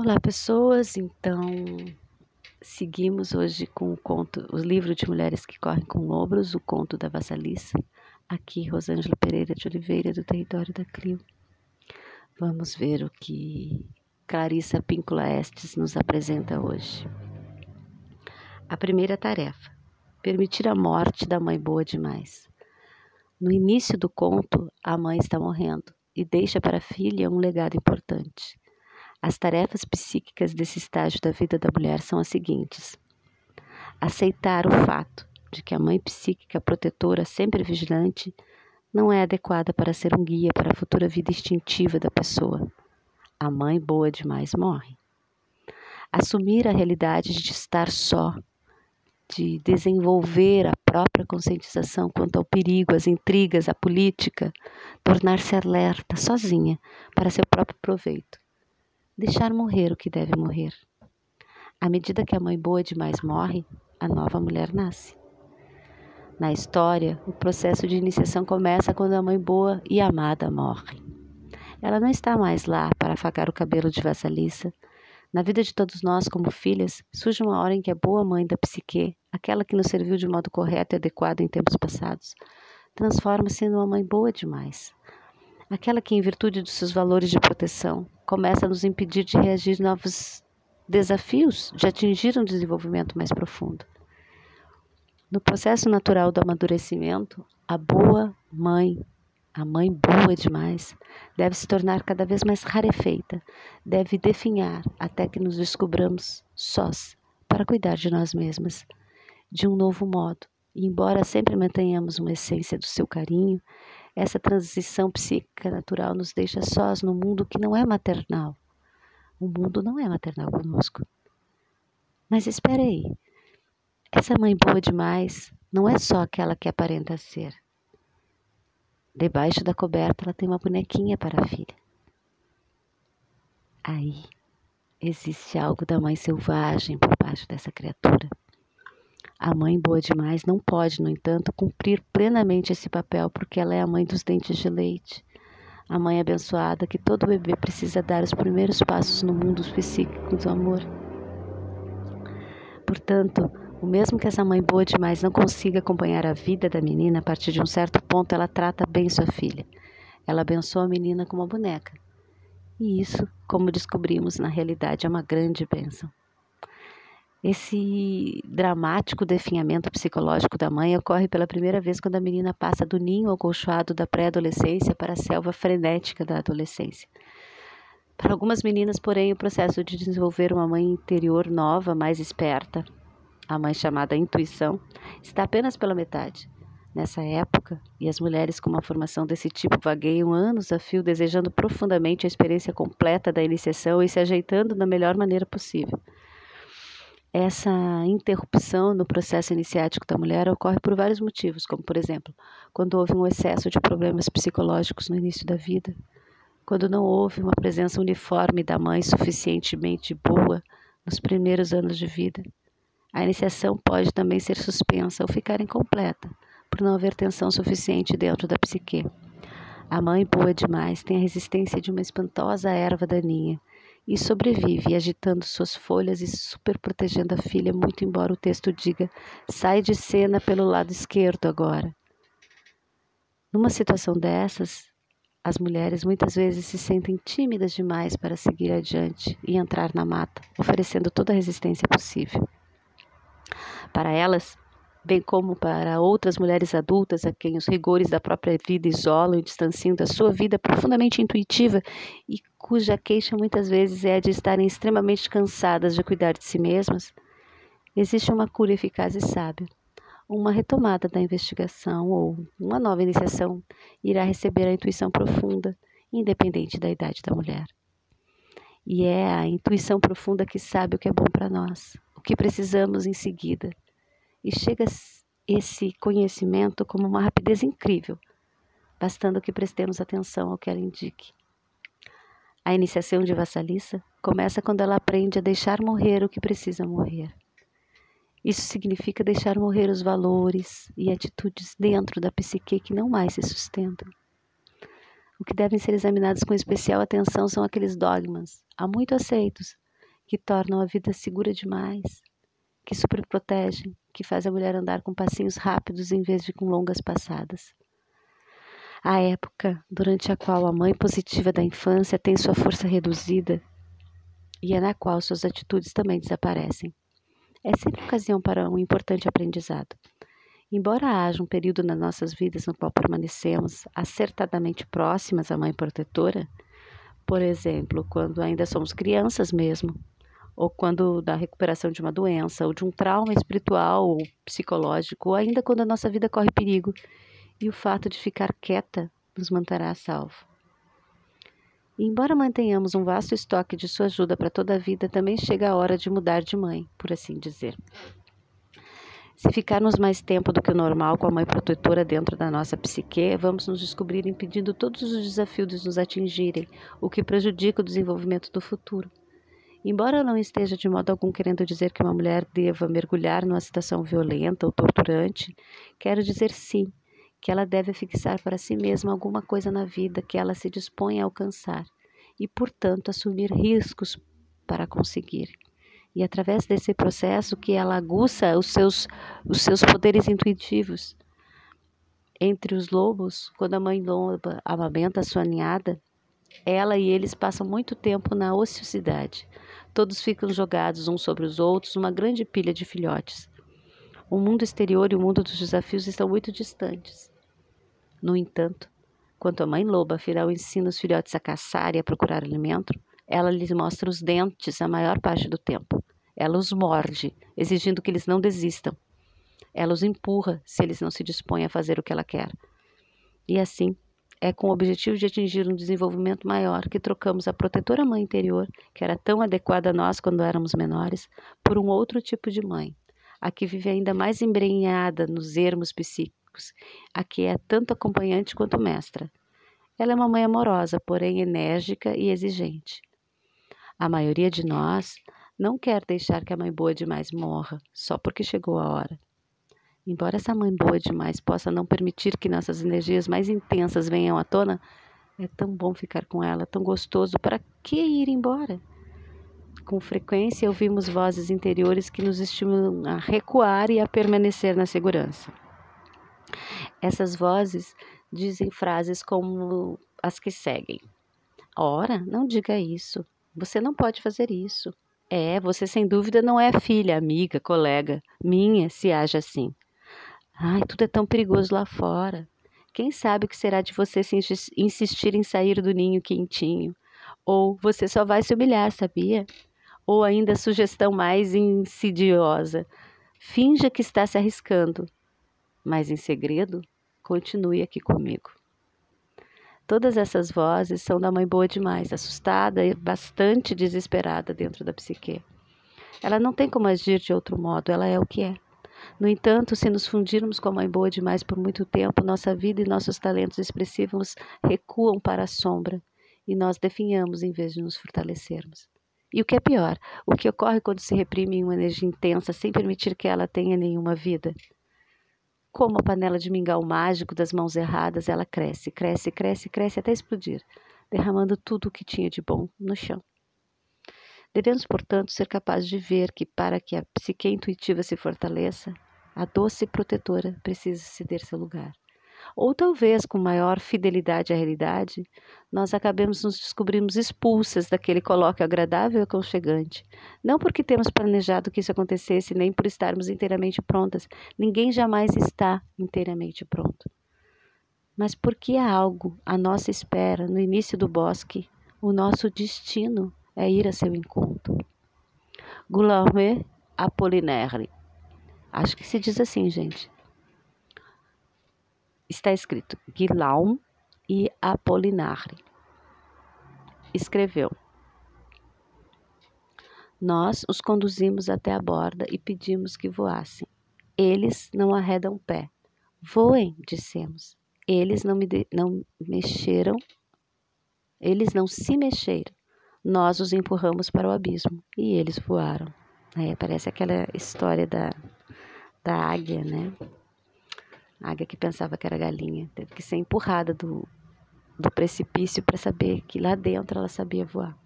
Olá, pessoas. Então, seguimos hoje com o conto, o livro de Mulheres que Correm com Lobos, o conto da Vassaliça. Aqui, Rosângela Pereira de Oliveira, do território da Clio. Vamos ver o que Clarissa Píncula Estes nos apresenta hoje. A primeira tarefa: permitir a morte da mãe boa demais. No início do conto, a mãe está morrendo e deixa para a filha um legado importante as tarefas psíquicas desse estágio da vida da mulher são as seguintes: aceitar o fato de que a mãe psíquica protetora, sempre vigilante, não é adequada para ser um guia para a futura vida instintiva da pessoa. A mãe boa demais morre. Assumir a realidade de estar só, de desenvolver a própria conscientização quanto ao perigo, às intrigas, à política, tornar-se alerta sozinha para seu próprio proveito deixar morrer o que deve morrer. À medida que a mãe boa demais morre, a nova mulher nasce. Na história, o processo de iniciação começa quando a mãe boa e amada morre. Ela não está mais lá para afagar o cabelo de vassaliça. Na vida de todos nós, como filhas, surge uma hora em que a boa mãe da psique, aquela que nos serviu de modo correto e adequado em tempos passados, transforma-se numa mãe boa demais, aquela que, em virtude dos seus valores de proteção, começa a nos impedir de reagir a novos desafios, de atingir um desenvolvimento mais profundo. No processo natural do amadurecimento, a boa mãe, a mãe boa demais, deve se tornar cada vez mais rarefeita, deve definhar até que nos descobramos sós para cuidar de nós mesmas, de um novo modo. E embora sempre mantenhamos uma essência do seu carinho, essa transição psíquica natural nos deixa sós no mundo que não é maternal. O mundo não é maternal conosco. Mas espere aí. Essa mãe boa demais não é só aquela que aparenta ser. Debaixo da coberta ela tem uma bonequinha para a filha. Aí existe algo da mãe selvagem por baixo dessa criatura. A mãe boa demais não pode, no entanto, cumprir plenamente esse papel porque ela é a mãe dos dentes de leite. A mãe abençoada que todo bebê precisa dar os primeiros passos no mundo psíquico do amor. Portanto, o mesmo que essa mãe boa demais não consiga acompanhar a vida da menina, a partir de um certo ponto ela trata bem sua filha. Ela abençoa a menina como uma boneca. E isso, como descobrimos, na realidade é uma grande bênção. Esse dramático definhamento psicológico da mãe ocorre pela primeira vez quando a menina passa do ninho acolchoado da pré-adolescência para a selva frenética da adolescência. Para algumas meninas, porém, o processo de desenvolver uma mãe interior nova, mais esperta, a mãe chamada intuição, está apenas pela metade. Nessa época, e as mulheres com uma formação desse tipo vagueiam anos a fio desejando profundamente a experiência completa da iniciação e se ajeitando da melhor maneira possível. Essa interrupção no processo iniciático da mulher ocorre por vários motivos, como, por exemplo, quando houve um excesso de problemas psicológicos no início da vida, quando não houve uma presença uniforme da mãe suficientemente boa nos primeiros anos de vida. A iniciação pode também ser suspensa ou ficar incompleta, por não haver tensão suficiente dentro da psique. A mãe boa demais tem a resistência de uma espantosa erva daninha e sobrevive, agitando suas folhas e super protegendo a filha, muito embora o texto diga: sai de cena pelo lado esquerdo agora. Numa situação dessas, as mulheres muitas vezes se sentem tímidas demais para seguir adiante e entrar na mata, oferecendo toda a resistência possível. Para elas, bem como para outras mulheres adultas a quem os rigores da própria vida isolam e distanciam da sua vida profundamente intuitiva e cuja queixa muitas vezes é de estarem extremamente cansadas de cuidar de si mesmas, existe uma cura eficaz e sábia. Uma retomada da investigação ou uma nova iniciação irá receber a intuição profunda, independente da idade da mulher. E é a intuição profunda que sabe o que é bom para nós, o que precisamos em seguida e chega esse conhecimento como uma rapidez incrível, bastando que prestemos atenção ao que ela indique. A iniciação de vassaliça começa quando ela aprende a deixar morrer o que precisa morrer. Isso significa deixar morrer os valores e atitudes dentro da psique que não mais se sustentam. O que devem ser examinados com especial atenção são aqueles dogmas, há muito aceitos, que tornam a vida segura demais, que superprotegem, que faz a mulher andar com passinhos rápidos em vez de com longas passadas. A época durante a qual a mãe positiva da infância tem sua força reduzida e é na qual suas atitudes também desaparecem. É sempre ocasião para um importante aprendizado. Embora haja um período nas nossas vidas no qual permanecemos acertadamente próximas à mãe protetora, por exemplo, quando ainda somos crianças mesmo, ou quando da recuperação de uma doença, ou de um trauma espiritual ou psicológico, ou ainda quando a nossa vida corre perigo e o fato de ficar quieta nos manterá a salvo. E embora mantenhamos um vasto estoque de sua ajuda para toda a vida, também chega a hora de mudar de mãe, por assim dizer. Se ficarmos mais tempo do que o normal com a mãe protetora dentro da nossa psique, vamos nos descobrir impedindo todos os desafios de nos atingirem, o que prejudica o desenvolvimento do futuro. Embora eu não esteja de modo algum querendo dizer que uma mulher deva mergulhar numa situação violenta ou torturante, quero dizer sim que ela deve fixar para si mesma alguma coisa na vida que ela se dispõe a alcançar e, portanto, assumir riscos para conseguir. E através desse processo que ela aguça os seus, os seus poderes intuitivos. Entre os lobos, quando a mãe loba amamenta a sua ninhada, ela e eles passam muito tempo na ociosidade, Todos ficam jogados uns sobre os outros, uma grande pilha de filhotes. O mundo exterior e o mundo dos desafios estão muito distantes. No entanto, quando a mãe loba afinal ensina os filhotes a caçar e a procurar alimento, ela lhes mostra os dentes a maior parte do tempo. Ela os morde, exigindo que eles não desistam. Ela os empurra se eles não se dispõem a fazer o que ela quer. E assim, é com o objetivo de atingir um desenvolvimento maior que trocamos a protetora mãe interior, que era tão adequada a nós quando éramos menores, por um outro tipo de mãe, a que vive ainda mais embrenhada nos ermos psíquicos, a que é tanto acompanhante quanto mestra. Ela é uma mãe amorosa, porém enérgica e exigente. A maioria de nós não quer deixar que a mãe boa demais morra só porque chegou a hora. Embora essa mãe boa demais possa não permitir que nossas energias mais intensas venham à tona, é tão bom ficar com ela, tão gostoso. Para que ir embora? Com frequência ouvimos vozes interiores que nos estimulam a recuar e a permanecer na segurança. Essas vozes dizem frases como as que seguem: Ora, não diga isso. Você não pode fazer isso. É, você sem dúvida não é filha, amiga, colega minha se age assim. Ai, tudo é tão perigoso lá fora. Quem sabe o que será de você se insistir em sair do ninho quentinho? Ou você só vai se humilhar, sabia? Ou ainda sugestão mais insidiosa: finja que está se arriscando, mas em segredo, continue aqui comigo. Todas essas vozes são da mãe boa demais, assustada e bastante desesperada dentro da psique. Ela não tem como agir de outro modo, ela é o que é. No entanto, se nos fundirmos com a mãe boa demais por muito tempo, nossa vida e nossos talentos expressivos recuam para a sombra e nós definhamos em vez de nos fortalecermos. E o que é pior, o que ocorre quando se reprime uma energia intensa sem permitir que ela tenha nenhuma vida? Como a panela de mingau mágico das mãos erradas, ela cresce, cresce, cresce, cresce até explodir, derramando tudo o que tinha de bom no chão. Devemos, portanto, ser capazes de ver que, para que a psique intuitiva se fortaleça, a doce protetora precisa ceder seu lugar. Ou talvez, com maior fidelidade à realidade, nós acabemos nos descobrirmos expulsas daquele colóquio agradável e aconchegante. Não porque temos planejado que isso acontecesse, nem por estarmos inteiramente prontas. Ninguém jamais está inteiramente pronto. Mas porque há algo à nossa espera no início do bosque, o nosso destino é ir a seu encontro. Guillaume Apollinaire. Acho que se diz assim, gente. Está escrito Guillaume e Apollinaire. Escreveu. Nós os conduzimos até a borda e pedimos que voassem. Eles não arredam pé. Voem, dissemos. Eles não, me de, não mexeram. Eles não se mexeram nós os empurramos para o abismo e eles voaram. É, parece aquela história da, da águia, né? A águia que pensava que era galinha, teve que ser empurrada do, do precipício para saber que lá dentro ela sabia voar.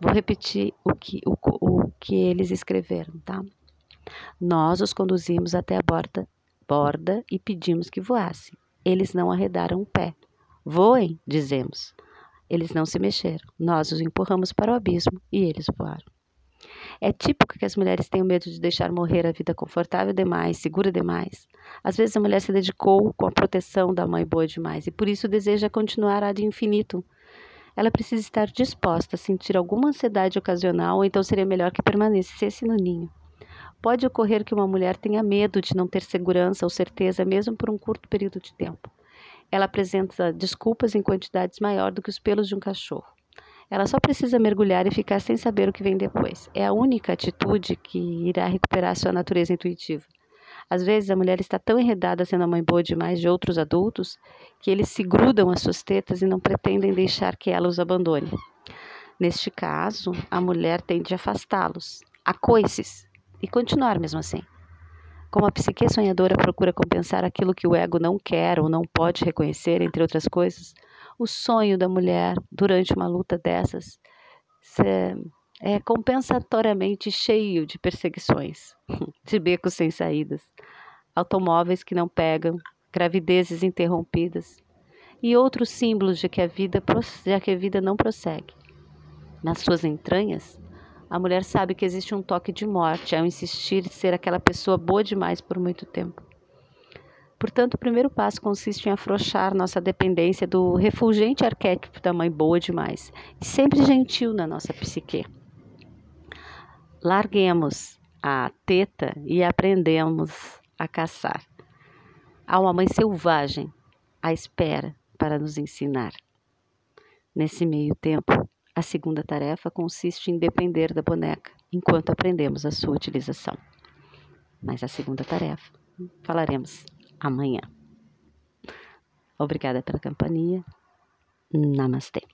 Vou repetir o que, o, o que eles escreveram, tá? Nós os conduzimos até a borda, borda e pedimos que voassem. Eles não arredaram o pé. Voem, dizemos. Eles não se mexeram. Nós os empurramos para o abismo e eles voaram. É típico que as mulheres tenham medo de deixar morrer a vida confortável demais, segura demais. Às vezes a mulher se dedicou com a proteção da mãe boa demais e por isso deseja continuar ad infinito. Ela precisa estar disposta a sentir alguma ansiedade ocasional, ou então seria melhor que permanecesse no ninho. Pode ocorrer que uma mulher tenha medo de não ter segurança ou certeza, mesmo por um curto período de tempo. Ela apresenta desculpas em quantidades maior do que os pelos de um cachorro. Ela só precisa mergulhar e ficar sem saber o que vem depois. É a única atitude que irá recuperar sua natureza intuitiva. Às vezes a mulher está tão enredada sendo a mãe boa demais de outros adultos que eles se grudam às suas tetas e não pretendem deixar que ela os abandone. Neste caso, a mulher tende a afastá-los, a coices, e continuar mesmo assim. Como a psique sonhadora procura compensar aquilo que o ego não quer ou não pode reconhecer, entre outras coisas, o sonho da mulher durante uma luta dessas é compensatoriamente cheio de perseguições, de becos sem saídas, automóveis que não pegam, gravidezes interrompidas e outros símbolos de que a vida, de que a vida não prossegue. Nas suas entranhas, a mulher sabe que existe um toque de morte ao insistir em ser aquela pessoa boa demais por muito tempo. Portanto, o primeiro passo consiste em afrouxar nossa dependência do refulgente arquétipo da mãe boa demais e sempre gentil na nossa psique. Larguemos a teta e aprendemos a caçar. Há uma mãe selvagem à espera para nos ensinar. Nesse meio tempo, a segunda tarefa consiste em depender da boneca enquanto aprendemos a sua utilização. Mas a segunda tarefa falaremos amanhã. Obrigada pela companhia. Namastê.